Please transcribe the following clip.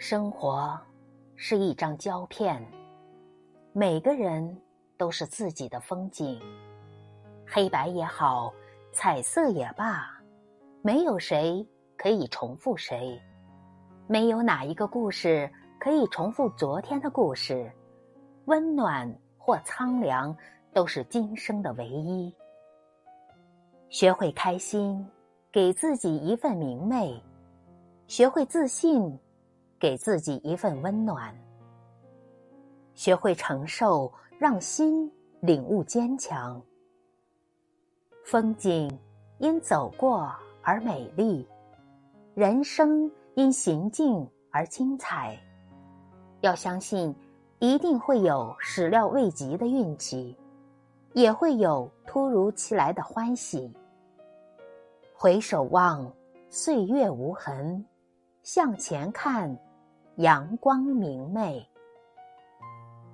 生活是一张胶片，每个人都是自己的风景。黑白也好，彩色也罢，没有谁可以重复谁，没有哪一个故事可以重复昨天的故事。温暖或苍凉，都是今生的唯一。学会开心，给自己一份明媚；学会自信。给自己一份温暖，学会承受，让心领悟坚强。风景因走过而美丽，人生因行进而精彩。要相信，一定会有始料未及的运气，也会有突如其来的欢喜。回首望，岁月无痕；向前看。阳光明媚。